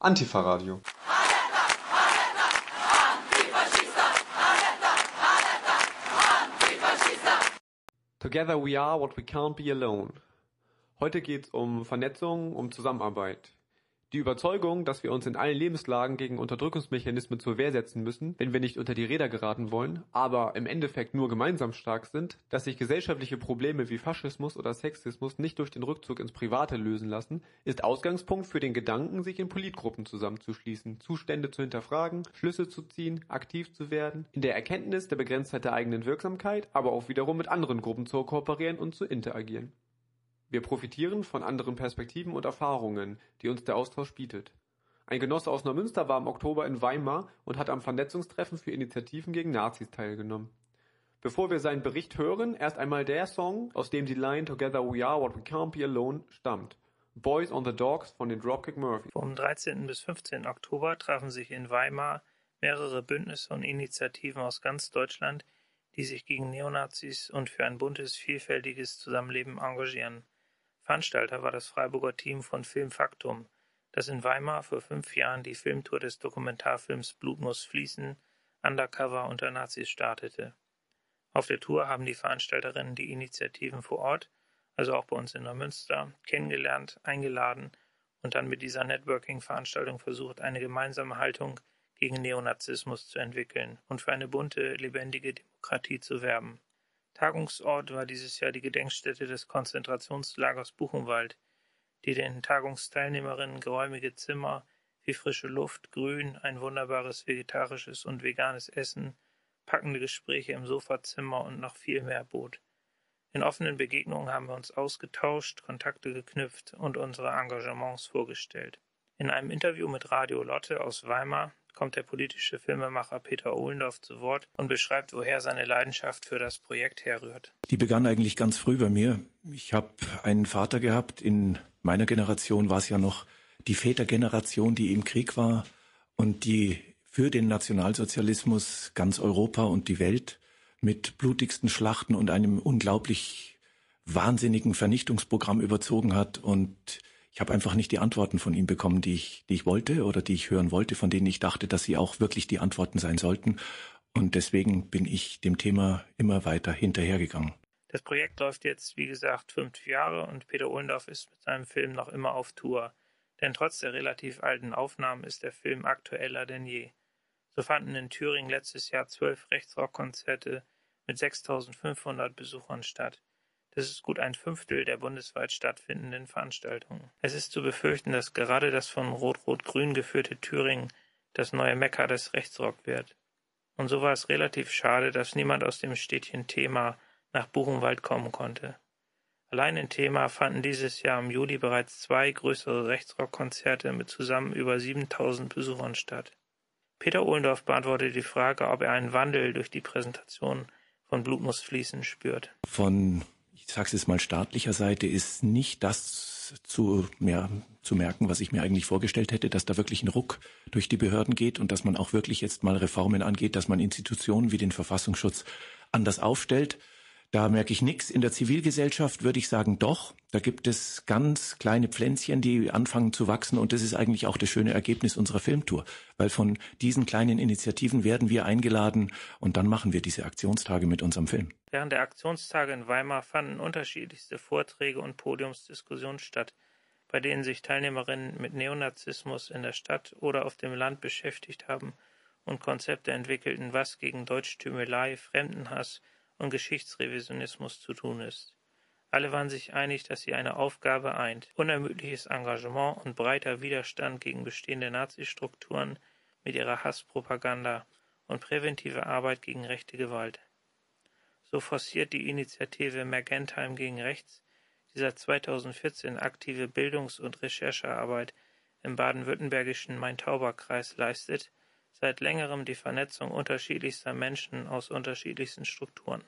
Antifa-Radio. Together we are what we can't be alone. Heute geht's um Vernetzung, um Zusammenarbeit. Die Überzeugung, dass wir uns in allen Lebenslagen gegen Unterdrückungsmechanismen zur Wehr setzen müssen, wenn wir nicht unter die Räder geraten wollen, aber im Endeffekt nur gemeinsam stark sind, dass sich gesellschaftliche Probleme wie Faschismus oder Sexismus nicht durch den Rückzug ins Private lösen lassen, ist Ausgangspunkt für den Gedanken, sich in Politgruppen zusammenzuschließen, Zustände zu hinterfragen, Schlüsse zu ziehen, aktiv zu werden, in der Erkenntnis der Begrenztheit der eigenen Wirksamkeit, aber auch wiederum mit anderen Gruppen zu kooperieren und zu interagieren. Wir profitieren von anderen Perspektiven und Erfahrungen, die uns der Austausch bietet. Ein Genosse aus Neumünster war im Oktober in Weimar und hat am Vernetzungstreffen für Initiativen gegen Nazis teilgenommen. Bevor wir seinen Bericht hören, erst einmal der Song, aus dem die Line Together We Are What We Can't Be Alone stammt. Boys on the Dogs von den Dropkick Murphys. Vom 13. bis 15. Oktober trafen sich in Weimar mehrere Bündnisse und Initiativen aus ganz Deutschland, die sich gegen Neonazis und für ein buntes, vielfältiges Zusammenleben engagieren. Veranstalter war das Freiburger Team von Film Faktum, das in Weimar vor fünf Jahren die Filmtour des Dokumentarfilms Blut muss fließen undercover unter Nazis startete. Auf der Tour haben die Veranstalterinnen die Initiativen vor Ort, also auch bei uns in Neumünster, kennengelernt, eingeladen und dann mit dieser Networking-Veranstaltung versucht, eine gemeinsame Haltung gegen Neonazismus zu entwickeln und für eine bunte, lebendige Demokratie zu werben. Tagungsort war dieses Jahr die Gedenkstätte des Konzentrationslagers Buchenwald, die den Tagungsteilnehmerinnen geräumige Zimmer, wie frische Luft, Grün, ein wunderbares vegetarisches und veganes Essen, packende Gespräche im Sofazimmer und noch viel mehr bot. In offenen Begegnungen haben wir uns ausgetauscht, Kontakte geknüpft und unsere Engagements vorgestellt. In einem Interview mit Radio Lotte aus Weimar kommt der politische Filmemacher Peter Ohlendorf zu Wort und beschreibt, woher seine Leidenschaft für das Projekt herrührt. Die begann eigentlich ganz früh bei mir. Ich habe einen Vater gehabt. In meiner Generation war es ja noch die Vätergeneration, die im Krieg war und die für den Nationalsozialismus ganz Europa und die Welt mit blutigsten Schlachten und einem unglaublich wahnsinnigen Vernichtungsprogramm überzogen hat und ich habe einfach nicht die Antworten von ihm bekommen, die ich, die ich wollte oder die ich hören wollte, von denen ich dachte, dass sie auch wirklich die Antworten sein sollten. Und deswegen bin ich dem Thema immer weiter hinterhergegangen. Das Projekt läuft jetzt, wie gesagt, fünf Jahre und Peter Ohlendorf ist mit seinem Film noch immer auf Tour. Denn trotz der relativ alten Aufnahmen ist der Film aktueller denn je. So fanden in Thüringen letztes Jahr zwölf Rechtsrockkonzerte mit 6500 Besuchern statt. Das ist gut ein Fünftel der bundesweit stattfindenden Veranstaltungen. Es ist zu befürchten, dass gerade das von Rot-Rot-Grün geführte Thüringen das neue Mekka des Rechtsrock wird. Und so war es relativ schade, dass niemand aus dem Städtchen Thema nach Buchenwald kommen konnte. Allein in Thema fanden dieses Jahr im Juli bereits zwei größere Rechtsrockkonzerte mit zusammen über 7000 Besuchern statt. Peter Ohlendorf beantwortete die Frage, ob er einen Wandel durch die Präsentation von Blut muss fließen spürt. Von ich sage es jetzt mal staatlicher Seite, ist nicht das zu, ja, zu merken, was ich mir eigentlich vorgestellt hätte, dass da wirklich ein Ruck durch die Behörden geht und dass man auch wirklich jetzt mal Reformen angeht, dass man Institutionen wie den Verfassungsschutz anders aufstellt. Da merke ich nichts. In der Zivilgesellschaft würde ich sagen, doch. Da gibt es ganz kleine Pflänzchen, die anfangen zu wachsen. Und das ist eigentlich auch das schöne Ergebnis unserer Filmtour. Weil von diesen kleinen Initiativen werden wir eingeladen und dann machen wir diese Aktionstage mit unserem Film. Während der Aktionstage in Weimar fanden unterschiedlichste Vorträge und Podiumsdiskussionen statt, bei denen sich Teilnehmerinnen mit Neonazismus in der Stadt oder auf dem Land beschäftigt haben und Konzepte entwickelten, was gegen Deutschtümelei, Fremdenhass, und Geschichtsrevisionismus zu tun ist. Alle waren sich einig, dass sie eine Aufgabe eint, unermüdliches Engagement und breiter Widerstand gegen bestehende Nazistrukturen mit ihrer Hasspropaganda und präventive Arbeit gegen rechte Gewalt. So forciert die Initiative Mergentheim gegen Rechts, die seit 2014 aktive Bildungs- und Recherchearbeit im baden-württembergischen Main-Tauber-Kreis leistet, seit längerem die Vernetzung unterschiedlichster Menschen aus unterschiedlichsten Strukturen,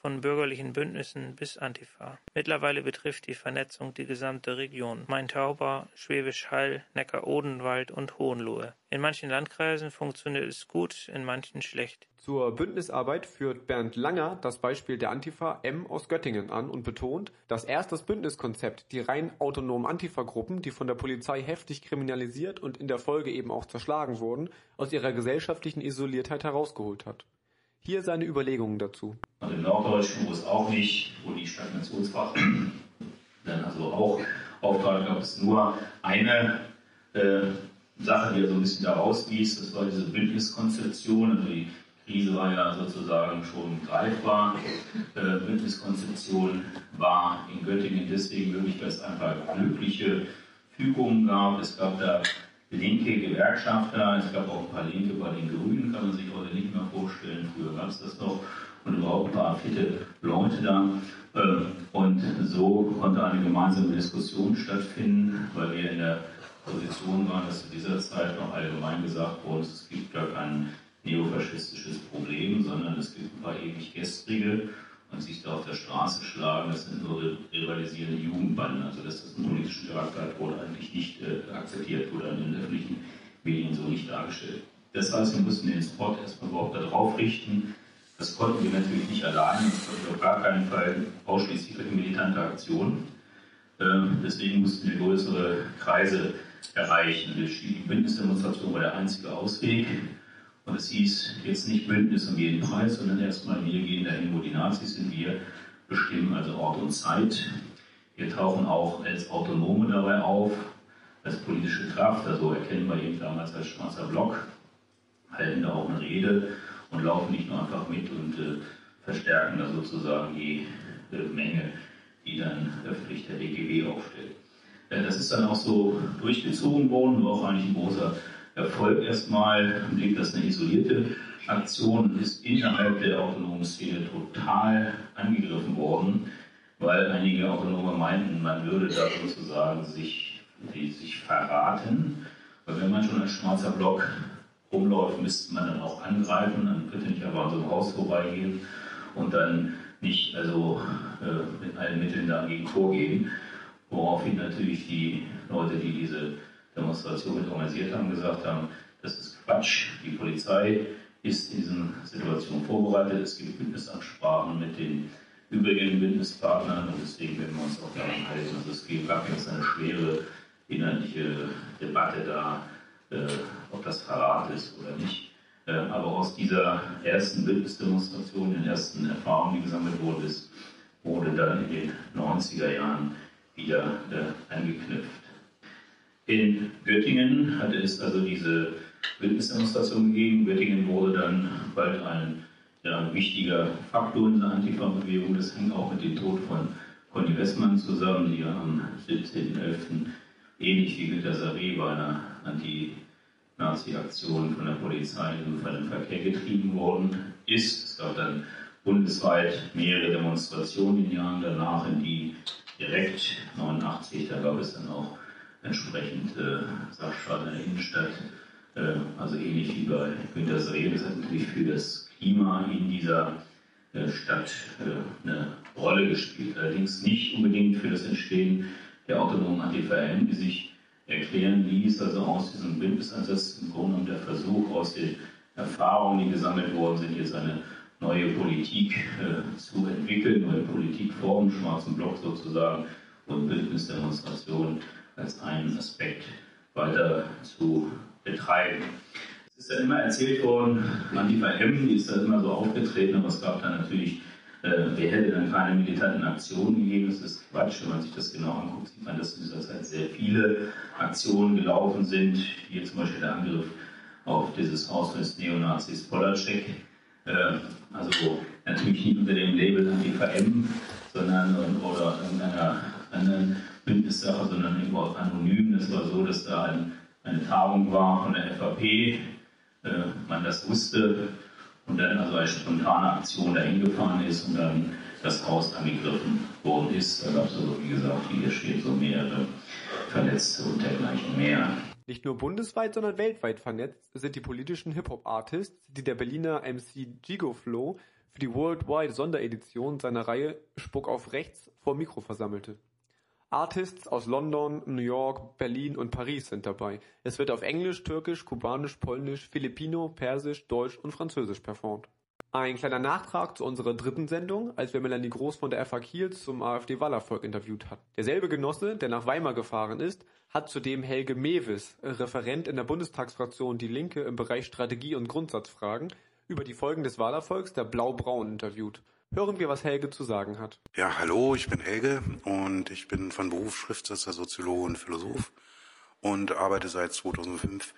von bürgerlichen Bündnissen bis Antifa. Mittlerweile betrifft die Vernetzung die gesamte Region. Main-Tauber, Schwäbisch Hall, Neckar-Odenwald und Hohenlohe. In manchen Landkreisen funktioniert es gut, in manchen schlecht. Zur Bündnisarbeit führt Bernd Langer das Beispiel der Antifa M aus Göttingen an und betont, dass erst das Bündniskonzept die rein autonomen Antifa-Gruppen, die von der Polizei heftig kriminalisiert und in der Folge eben auch zerschlagen wurden, aus ihrer gesellschaftlichen Isoliertheit herausgeholt hat. Hier seine Überlegungen dazu. Und im Norddeutschen, wo es auch nicht, wo die Stagnationswachen dann also auch auftauchen, gab es nur eine äh, Sache, die ja so ein bisschen da rauswies, das war diese Bündniskonzeption. Also die Krise war ja sozusagen schon greifbar. Äh, Bündniskonzeption war in Göttingen deswegen möglich, weil es einfach glückliche Fügungen gab. Es gab da linke Gewerkschafter, es gab auch ein paar Linke bei den Grünen, kann man sich heute nicht mehr vorstellen, früher gab es das noch, und überhaupt ein paar fitte Leute da. Ähm, und so konnte eine gemeinsame Diskussion stattfinden, weil wir in der Position waren, dass zu dieser Zeit noch allgemein gesagt wurde, es gibt gar kein neofaschistisches Problem, sondern es gibt ein paar ewig gestrige und sich da auf der Straße schlagen, das sind nur rivalisierende Jugendbanden. Also dass das einen politischen Charakter wurde eigentlich nicht äh, akzeptiert, wurde in den öffentlichen Medien so nicht dargestellt. Das heißt, wir mussten den Spot erstmal überhaupt darauf richten. Das konnten wir natürlich nicht allein, das konnten wir auf gar keinen Fall ausschließlich für die militante Aktion. Ähm, deswegen mussten wir größere Kreise erreichen. Die Bündnisdemonstration war der einzige Ausweg. Es hieß jetzt nicht Bündnis um jeden Preis, sondern erstmal wir gehen dahin, wo die Nazis sind. Wir bestimmen also Ort und Zeit. Wir tauchen auch als Autonome dabei auf, als politische Kraft. Also erkennen wir eben damals als schwarzer Block, halten da auch eine Rede und laufen nicht nur einfach mit und äh, verstärken da sozusagen die äh, Menge, die dann öffentlich der DGB aufstellt. Äh, das ist dann auch so durchgezogen worden, war auch eigentlich ein großer Erfolg erstmal im Blick, dass eine isolierte Aktion ist innerhalb der autonomen Szene total angegriffen worden, weil einige Autonome meinten, man würde da sozusagen sich, die, sich verraten. Weil wenn man schon als schwarzer Block rumläuft, müsste man dann auch angreifen, dann könnte nicht einfach an so einem Haus vorbeigehen und dann nicht also äh, mit allen Mitteln dagegen vorgehen. Woraufhin natürlich die Leute, die diese Demonstration mit organisiert haben, gesagt haben, das ist Quatsch. Die Polizei ist in diesen Situationen vorbereitet. Es gibt Bündnisabsprachen mit den übrigen Bündnispartnern und deswegen werden wir uns auch daran halten. Also es gab jetzt eine schwere inhaltliche Debatte da, äh, ob das Verrat ist oder nicht. Äh, aber aus dieser ersten Bündnisdemonstration, den ersten Erfahrungen, die gesammelt wurden, ist, wurde dann in den 90er Jahren wieder äh, angeknüpft. In Göttingen hatte es also diese Bündnisdemonstration gegeben. Göttingen wurde dann bald ein ja, wichtiger Faktor in der Antifa-Bewegung. Das hing auch mit dem Tod von Conny Westmann zusammen, die am 17.11. ähnlich wie Günter Saré bei einer Anti-Nazi-Aktion von der Polizei in den Verkehr getrieben worden ist. Es gab dann bundesweit mehrere Demonstrationen in den Jahren danach, in die direkt 89, da gab es dann auch entsprechend äh, Sachschaden in der Innenstadt, äh, also ähnlich wie bei Günter Sree. Das hat natürlich für das Klima in dieser äh, Stadt äh, eine Rolle gespielt. Allerdings nicht unbedingt für das Entstehen der autonomen ATVM, die sich erklären ließ, also aus diesem Bündnisansatz im Grunde genommen der Versuch, aus den Erfahrungen, die gesammelt worden sind, jetzt eine neue Politik äh, zu entwickeln, neue Politikformen, schwarzen Block sozusagen und Bündnisdemonstrationen als einen Aspekt weiter zu betreiben. Es ist ja immer erzählt worden, Antifa M, die ist da immer so aufgetreten, aber es gab dann natürlich, äh, wer hätte dann keine militanten Aktionen gegeben, das ist Quatsch, wenn man sich das genau anguckt, sieht man, dass in dieser Zeit sehr viele Aktionen gelaufen sind, wie zum Beispiel der Angriff auf dieses Haus des Neonazis Polacek, äh, also natürlich nicht unter dem Label Antifa M, sondern oder irgendeiner Es war so, dass da ein, eine Tagung war von der FAP, äh, man das wusste und dann also eine spontane Aktion dahin gefahren ist und dann das Haus angegriffen worden ist. Da gab es also, wie gesagt, wie hier steht, so mehrere Verletzte und dergleichen mehr. Nicht nur bundesweit, sondern weltweit vernetzt sind die politischen Hip-Hop-Artists, die der Berliner MC Gigo Flow für die Worldwide Sonderedition seiner Reihe Spuck auf Rechts vor Mikro versammelte. Artists aus London, New York, Berlin und Paris sind dabei. Es wird auf Englisch, Türkisch, Kubanisch, Polnisch, Filipino, Persisch, Deutsch und Französisch performt. Ein kleiner Nachtrag zu unserer dritten Sendung, als wir Melanie Groß von der FA Kiel zum AfD-Wahlerfolg interviewt hat. Derselbe Genosse, der nach Weimar gefahren ist, hat zudem Helge Mewis, Referent in der Bundestagsfraktion Die Linke im Bereich Strategie und Grundsatzfragen, über die Folgen des Wahlerfolgs der Blau-Braun interviewt. Hören wir, was Helge zu sagen hat. Ja, hallo, ich bin Helge und ich bin von Beruf Schriftsetzer, Soziologe und Philosoph und arbeite seit 2005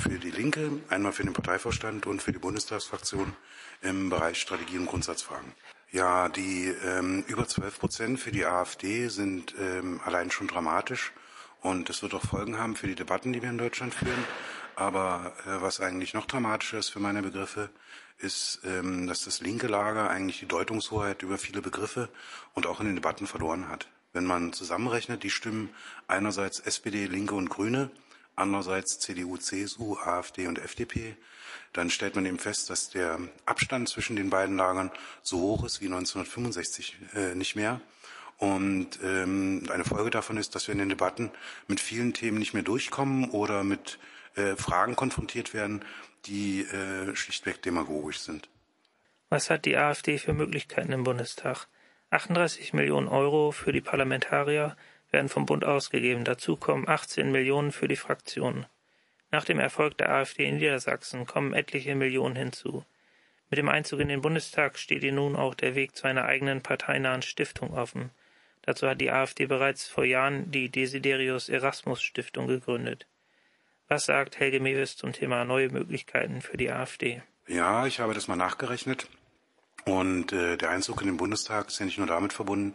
für die Linke, einmal für den Parteivorstand und für die Bundestagsfraktion im Bereich Strategie und Grundsatzfragen. Ja, die ähm, über 12 Prozent für die AfD sind ähm, allein schon dramatisch und es wird auch Folgen haben für die Debatten, die wir in Deutschland führen. Aber äh, was eigentlich noch dramatischer ist für meine Begriffe, ist, ähm, dass das linke Lager eigentlich die Deutungshoheit über viele Begriffe und auch in den Debatten verloren hat. Wenn man zusammenrechnet, die Stimmen einerseits SPD, Linke und Grüne, andererseits CDU, CSU, AfD und FDP, dann stellt man eben fest, dass der Abstand zwischen den beiden Lagern so hoch ist wie 1965 äh, nicht mehr. Und ähm, eine Folge davon ist, dass wir in den Debatten mit vielen Themen nicht mehr durchkommen oder mit äh, Fragen konfrontiert werden, die äh, schlichtweg demagogisch sind. Was hat die AfD für Möglichkeiten im Bundestag? 38 Millionen Euro für die Parlamentarier werden vom Bund ausgegeben. Dazu kommen 18 Millionen für die Fraktionen. Nach dem Erfolg der AfD in Niedersachsen kommen etliche Millionen hinzu. Mit dem Einzug in den Bundestag steht ihr nun auch der Weg zu einer eigenen parteinahen Stiftung offen. Dazu hat die AfD bereits vor Jahren die Desiderius Erasmus Stiftung gegründet. Was sagt Helge Mewes zum Thema neue Möglichkeiten für die AfD? Ja, ich habe das mal nachgerechnet. Und äh, der Einzug in den Bundestag ist ja nicht nur damit verbunden,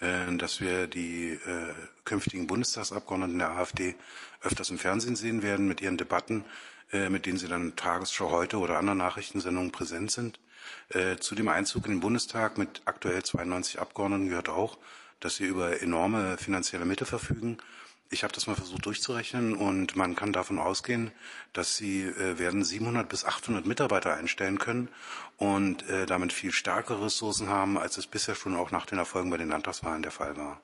äh, dass wir die äh, künftigen Bundestagsabgeordneten der AfD öfters im Fernsehen sehen werden mit ihren Debatten, äh, mit denen sie dann Tagesschau heute oder anderen Nachrichtensendungen präsent sind. Äh, zu dem Einzug in den Bundestag mit aktuell 92 Abgeordneten gehört auch, dass sie über enorme finanzielle Mittel verfügen ich habe das mal versucht durchzurechnen und man kann davon ausgehen, dass sie äh, werden 700 bis 800 Mitarbeiter einstellen können und äh, damit viel stärkere Ressourcen haben, als es bisher schon auch nach den Erfolgen bei den Landtagswahlen der Fall war.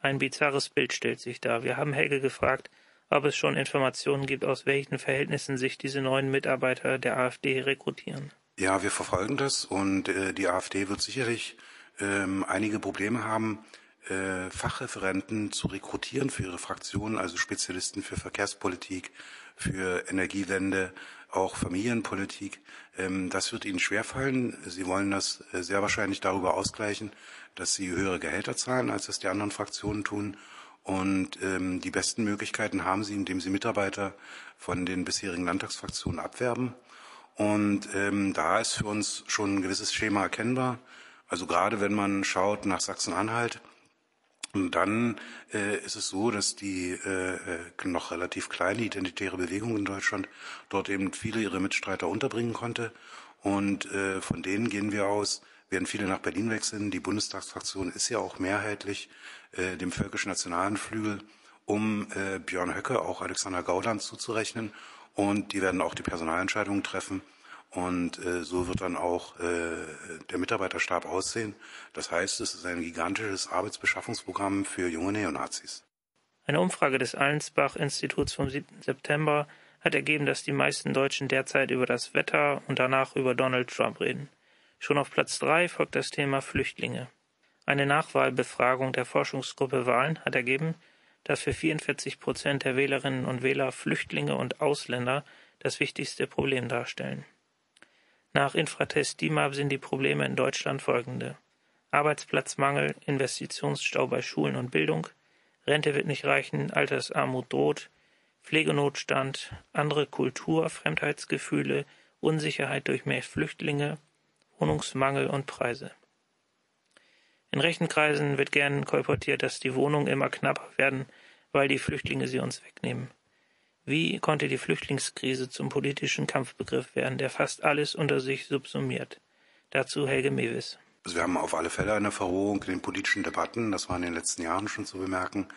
Ein bizarres Bild stellt sich dar. Wir haben Helge gefragt, ob es schon Informationen gibt, aus welchen Verhältnissen sich diese neuen Mitarbeiter der AfD rekrutieren. Ja, wir verfolgen das und äh, die AfD wird sicherlich ähm, einige Probleme haben, äh, Fachreferenten zu rekrutieren für ihre Fraktionen, also Spezialisten für Verkehrspolitik, für Energiewende, auch Familienpolitik. Ähm, das wird ihnen schwerfallen. Sie wollen das äh, sehr wahrscheinlich darüber ausgleichen, dass sie höhere Gehälter zahlen, als es die anderen Fraktionen tun. Und ähm, die besten Möglichkeiten haben sie, indem sie Mitarbeiter von den bisherigen Landtagsfraktionen abwerben. Und ähm, da ist für uns schon ein gewisses Schema erkennbar. Also gerade wenn man schaut nach Sachsen-Anhalt, und dann äh, ist es so, dass die äh, äh, noch relativ kleine identitäre Bewegung in Deutschland dort eben viele ihrer Mitstreiter unterbringen konnte. Und äh, von denen gehen wir aus, werden viele nach Berlin wechseln. Die Bundestagsfraktion ist ja auch mehrheitlich äh, dem völkischen nationalen Flügel um äh, Björn Höcke, auch Alexander Gauland zuzurechnen. Und die werden auch die Personalentscheidungen treffen. Und äh, so wird dann auch äh, der Mitarbeiterstab aussehen. Das heißt, es ist ein gigantisches Arbeitsbeschaffungsprogramm für junge Neonazis. Eine Umfrage des Allensbach-Instituts vom 7. September hat ergeben, dass die meisten Deutschen derzeit über das Wetter und danach über Donald Trump reden. Schon auf Platz drei folgt das Thema Flüchtlinge. Eine Nachwahlbefragung der Forschungsgruppe Wahlen hat ergeben, dass für 44 Prozent der Wählerinnen und Wähler Flüchtlinge und Ausländer das wichtigste Problem darstellen. Nach Infratest DIMAP sind die Probleme in Deutschland folgende: Arbeitsplatzmangel, Investitionsstau bei Schulen und Bildung, Rente wird nicht reichen, Altersarmut droht, Pflegenotstand, andere Kultur, Fremdheitsgefühle, Unsicherheit durch mehr Flüchtlinge, Wohnungsmangel und Preise. In rechten Kreisen wird gern kolportiert, dass die Wohnungen immer knapper werden, weil die Flüchtlinge sie uns wegnehmen. Wie konnte die Flüchtlingskrise zum politischen Kampfbegriff werden, der fast alles unter sich subsumiert? Dazu Helge Mewis. Also wir haben auf alle Fälle eine Verrohung in den politischen Debatten, das war in den letzten Jahren schon zu bemerken,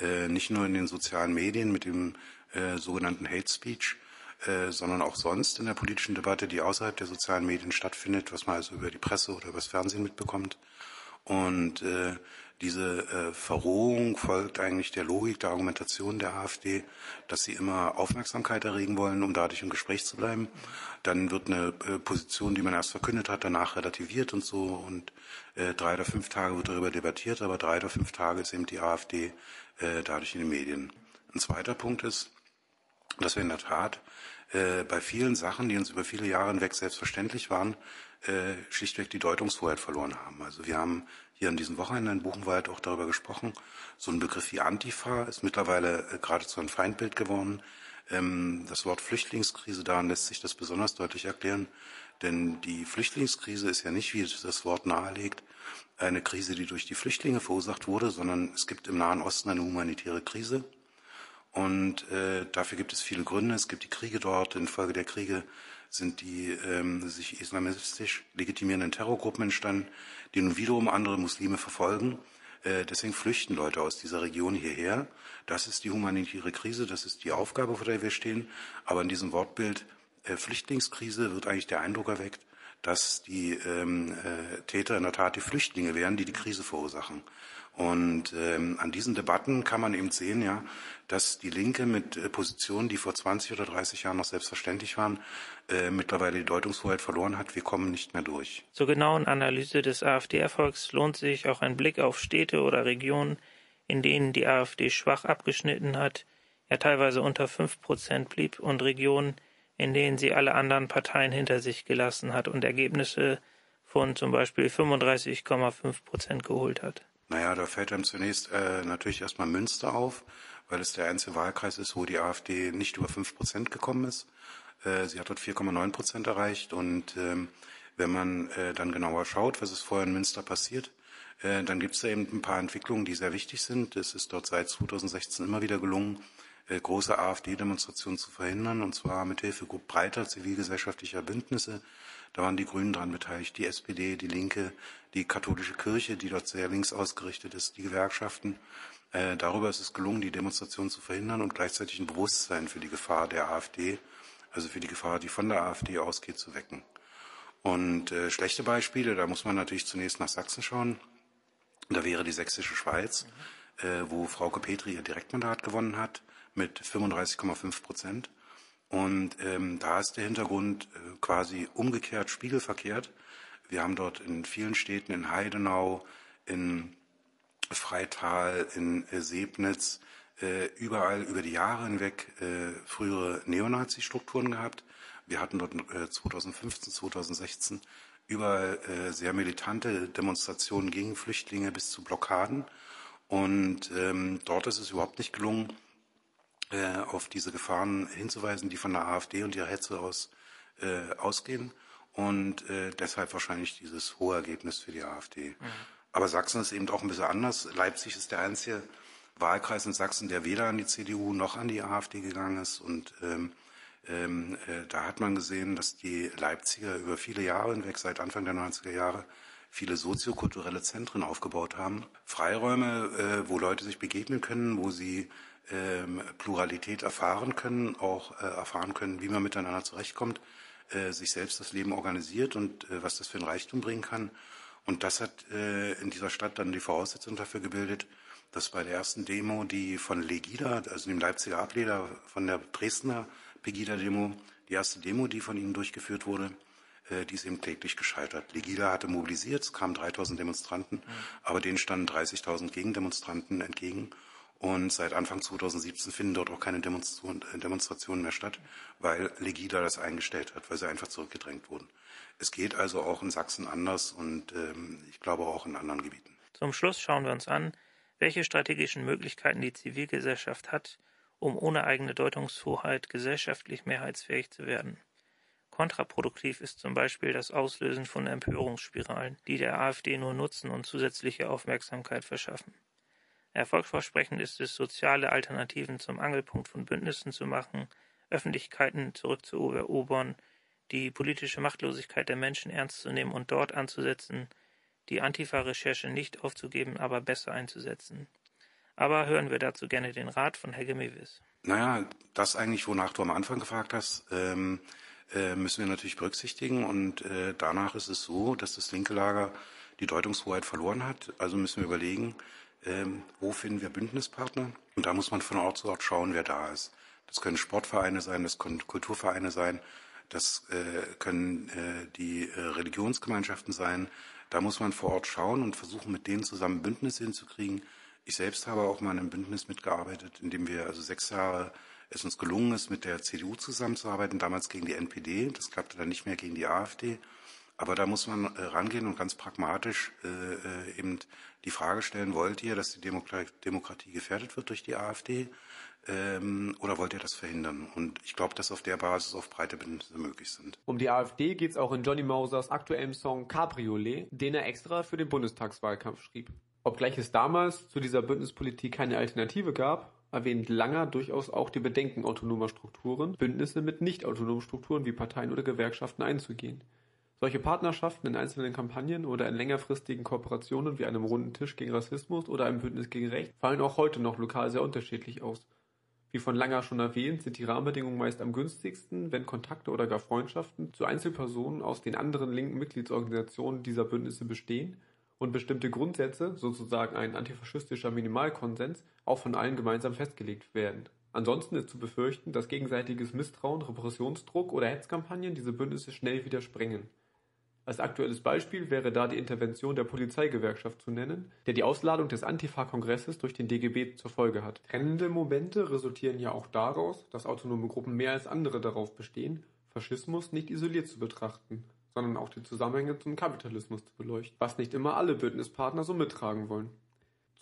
äh, nicht nur in den sozialen Medien mit dem äh, sogenannten Hate Speech, äh, sondern auch sonst in der politischen Debatte, die außerhalb der sozialen Medien stattfindet, was man also über die Presse oder über das Fernsehen mitbekommt. Und äh, diese äh, Verrohung folgt eigentlich der Logik der Argumentation der AfD, dass sie immer Aufmerksamkeit erregen wollen, um dadurch im Gespräch zu bleiben. Dann wird eine äh, Position, die man erst verkündet hat, danach relativiert und so. Und äh, drei oder fünf Tage wird darüber debattiert, aber drei oder fünf Tage ist eben die AfD äh, dadurch in den Medien. Ein zweiter Punkt ist, dass wir in der Tat äh, bei vielen Sachen, die uns über viele Jahre hinweg selbstverständlich waren, äh, schlichtweg die Deutungshoheit verloren haben. Also wir haben hier an diesem Wochenende in Buchenwald auch darüber gesprochen. So ein Begriff wie Antifa ist mittlerweile äh, geradezu ein Feindbild geworden. Ähm, das Wort Flüchtlingskrise, daran lässt sich das besonders deutlich erklären. Denn die Flüchtlingskrise ist ja nicht, wie das Wort nahelegt, eine Krise, die durch die Flüchtlinge verursacht wurde, sondern es gibt im Nahen Osten eine humanitäre Krise. Und äh, dafür gibt es viele Gründe. Es gibt die Kriege dort. Infolge der Kriege sind die ähm, sich islamistisch legitimierenden Terrorgruppen entstanden, die nun wiederum andere Muslime verfolgen. Äh, deswegen flüchten Leute aus dieser Region hierher. Das ist die humanitäre Krise, das ist die Aufgabe, vor der wir stehen. Aber in diesem Wortbild äh, Flüchtlingskrise wird eigentlich der Eindruck erweckt, dass die ähm, äh, Täter in der Tat die Flüchtlinge wären, die die Krise verursachen. Und ähm, an diesen Debatten kann man eben sehen, ja, dass die Linke mit äh, Positionen, die vor 20 oder 30 Jahren noch selbstverständlich waren, äh, mittlerweile die Deutungshoheit verloren hat. Wir kommen nicht mehr durch. Zur genauen Analyse des AfD-Erfolgs lohnt sich auch ein Blick auf Städte oder Regionen, in denen die AfD schwach abgeschnitten hat, ja teilweise unter 5 Prozent blieb und Regionen, in denen sie alle anderen Parteien hinter sich gelassen hat und Ergebnisse von zum Beispiel 35,5 Prozent geholt hat. Naja, da fällt einem zunächst äh, natürlich erstmal Münster auf, weil es der einzige Wahlkreis ist, wo die AfD nicht über 5 Prozent gekommen ist. Äh, sie hat dort 4,9 Prozent erreicht. Und ähm, wenn man äh, dann genauer schaut, was ist vorher in Münster passiert, äh, dann gibt es da eben ein paar Entwicklungen, die sehr wichtig sind. Es ist dort seit 2016 immer wieder gelungen, äh, große AfD-Demonstrationen zu verhindern, und zwar mit Hilfe breiter zivilgesellschaftlicher Bündnisse. Da waren die Grünen daran beteiligt, die SPD, die Linke, die katholische Kirche, die dort sehr links ausgerichtet ist, die Gewerkschaften. Äh, darüber ist es gelungen, die Demonstration zu verhindern und gleichzeitig ein Bewusstsein für die Gefahr der AfD, also für die Gefahr, die von der AfD ausgeht, zu wecken. Und äh, schlechte Beispiele, da muss man natürlich zunächst nach Sachsen schauen. Da wäre die sächsische Schweiz, mhm. äh, wo Frauke Petri ihr Direktmandat gewonnen hat mit 35,5 Prozent. Und ähm, da ist der Hintergrund äh, quasi umgekehrt, spiegelverkehrt. Wir haben dort in vielen Städten, in Heidenau, in Freital, in äh, Sebnitz, äh, überall über die Jahre hinweg äh, frühere Neonazi-Strukturen gehabt. Wir hatten dort äh, 2015, 2016 überall äh, sehr militante Demonstrationen gegen Flüchtlinge bis zu Blockaden. Und ähm, dort ist es überhaupt nicht gelungen, äh, auf diese Gefahren hinzuweisen, die von der AfD und ihrer Hetze aus äh, ausgehen und äh, deshalb wahrscheinlich dieses hohe Ergebnis für die AfD. Mhm. Aber Sachsen ist eben auch ein bisschen anders. Leipzig ist der einzige Wahlkreis in Sachsen, der weder an die CDU noch an die AfD gegangen ist. Und ähm, ähm, äh, da hat man gesehen, dass die Leipziger über viele Jahre hinweg, seit Anfang der 90er Jahre, viele soziokulturelle Zentren aufgebaut haben. Freiräume, äh, wo Leute sich begegnen können, wo sie Pluralität erfahren können, auch äh, erfahren können, wie man miteinander zurechtkommt, äh, sich selbst das Leben organisiert und äh, was das für ein Reichtum bringen kann. Und das hat in dieser Stadt dann die Voraussetzung dafür gebildet, dass bei der ersten Demo, die von Legida, also dem Leipziger Ableger von der Dresdner Pegida-Demo, die erste Demo, die von ihnen durchgeführt wurde, die ist eben kläglich gescheitert. Legida hatte mobilisiert, es kamen 3000 Demonstranten, mhm. aber denen standen 30.000 Gegendemonstranten entgegen. Und seit Anfang 2017 finden dort auch keine äh, Demonstrationen mehr statt, weil Legida das eingestellt hat, weil sie einfach zurückgedrängt wurden. Es geht also auch in Sachsen anders und ähm, ich glaube auch in anderen Gebieten. Zum Schluss schauen wir uns an, welche strategischen Möglichkeiten die Zivilgesellschaft hat, um ohne eigene Deutungshoheit gesellschaftlich mehrheitsfähig zu werden. Kontraproduktiv ist zum Beispiel das Auslösen von Empörungsspiralen, die der AfD nur nutzen und zusätzliche Aufmerksamkeit verschaffen. Erfolgsversprechend ist es, soziale Alternativen zum Angelpunkt von Bündnissen zu machen, Öffentlichkeiten zurückzuerobern, die politische Machtlosigkeit der Menschen ernst zu nehmen und dort anzusetzen, die Antifa-Recherche nicht aufzugeben, aber besser einzusetzen. Aber hören wir dazu gerne den Rat von Helge Mewis. Naja, das eigentlich, wonach du am Anfang gefragt hast, ähm, äh, müssen wir natürlich berücksichtigen. Und äh, danach ist es so, dass das linke Lager die Deutungshoheit verloren hat. Also müssen wir überlegen, ähm, wo finden wir Bündnispartner? Und da muss man von Ort zu Ort schauen, wer da ist. Das können Sportvereine sein, das können Kulturvereine sein, das äh, können äh, die äh, Religionsgemeinschaften sein. Da muss man vor Ort schauen und versuchen, mit denen zusammen Bündnisse hinzukriegen. Ich selbst habe auch mal in einem Bündnis mitgearbeitet, in dem wir also sechs Jahre es uns gelungen ist, mit der CDU zusammenzuarbeiten, damals gegen die NPD. Das klappte dann nicht mehr gegen die AfD. Aber da muss man äh, rangehen und ganz pragmatisch äh, äh, eben die Frage stellen, wollt ihr, dass die Demokratie gefährdet wird durch die AfD ähm, oder wollt ihr das verhindern? Und ich glaube, dass auf der Basis auf breite Bündnisse möglich sind. Um die AfD geht es auch in Johnny Mausers aktuellem Song Cabriolet, den er extra für den Bundestagswahlkampf schrieb. Obgleich es damals zu dieser Bündnispolitik keine Alternative gab, erwähnt Langer durchaus auch die Bedenken autonomer Strukturen, Bündnisse mit nicht autonomen Strukturen wie Parteien oder Gewerkschaften einzugehen. Solche Partnerschaften in einzelnen Kampagnen oder in längerfristigen Kooperationen wie einem runden Tisch gegen Rassismus oder einem Bündnis gegen Recht fallen auch heute noch lokal sehr unterschiedlich aus. Wie von Langer schon erwähnt, sind die Rahmenbedingungen meist am günstigsten, wenn Kontakte oder gar Freundschaften zu Einzelpersonen aus den anderen linken Mitgliedsorganisationen dieser Bündnisse bestehen und bestimmte Grundsätze, sozusagen ein antifaschistischer Minimalkonsens, auch von allen gemeinsam festgelegt werden. Ansonsten ist zu befürchten, dass gegenseitiges Misstrauen, Repressionsdruck oder Hetzkampagnen diese Bündnisse schnell wieder sprengen. Als aktuelles Beispiel wäre da die Intervention der Polizeigewerkschaft zu nennen, der die Ausladung des Antifa-Kongresses durch den DGB zur Folge hat. Trennende Momente resultieren ja auch daraus, dass autonome Gruppen mehr als andere darauf bestehen, Faschismus nicht isoliert zu betrachten, sondern auch die Zusammenhänge zum Kapitalismus zu beleuchten, was nicht immer alle Bündnispartner so mittragen wollen.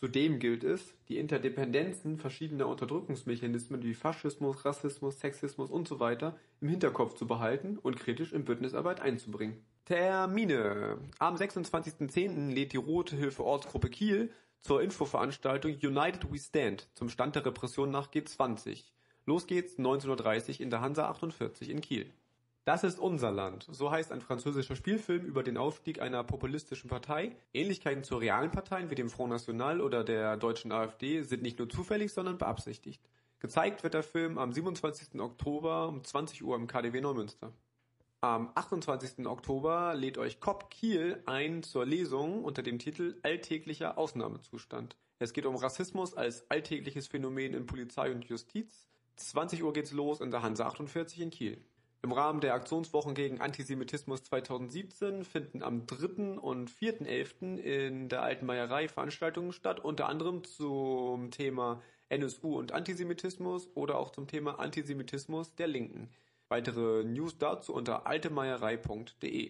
Zudem gilt es, die Interdependenzen verschiedener Unterdrückungsmechanismen wie Faschismus, Rassismus, Sexismus usw. im Hinterkopf zu behalten und kritisch in Bündnisarbeit einzubringen. Termine. Am 26.10. lädt die Rote Hilfe Ortsgruppe Kiel zur Infoveranstaltung United We Stand zum Stand der Repression nach G20. Los geht's 19.30 Uhr in der Hansa 48 in Kiel. Das ist unser Land. So heißt ein französischer Spielfilm über den Aufstieg einer populistischen Partei. Ähnlichkeiten zu realen Parteien wie dem Front National oder der deutschen AfD sind nicht nur zufällig, sondern beabsichtigt. Gezeigt wird der Film am 27. Oktober um 20 Uhr im KDW Neumünster. Am 28. Oktober lädt euch COP Kiel ein zur Lesung unter dem Titel Alltäglicher Ausnahmezustand. Es geht um Rassismus als alltägliches Phänomen in Polizei und Justiz. 20 Uhr geht's los in der Hansa 48 in Kiel. Im Rahmen der Aktionswochen gegen Antisemitismus 2017 finden am 3. und 4.11. in der Alten Meierei Veranstaltungen statt, unter anderem zum Thema NSU und Antisemitismus oder auch zum Thema Antisemitismus der Linken. Weitere News dazu unter altemeierei.de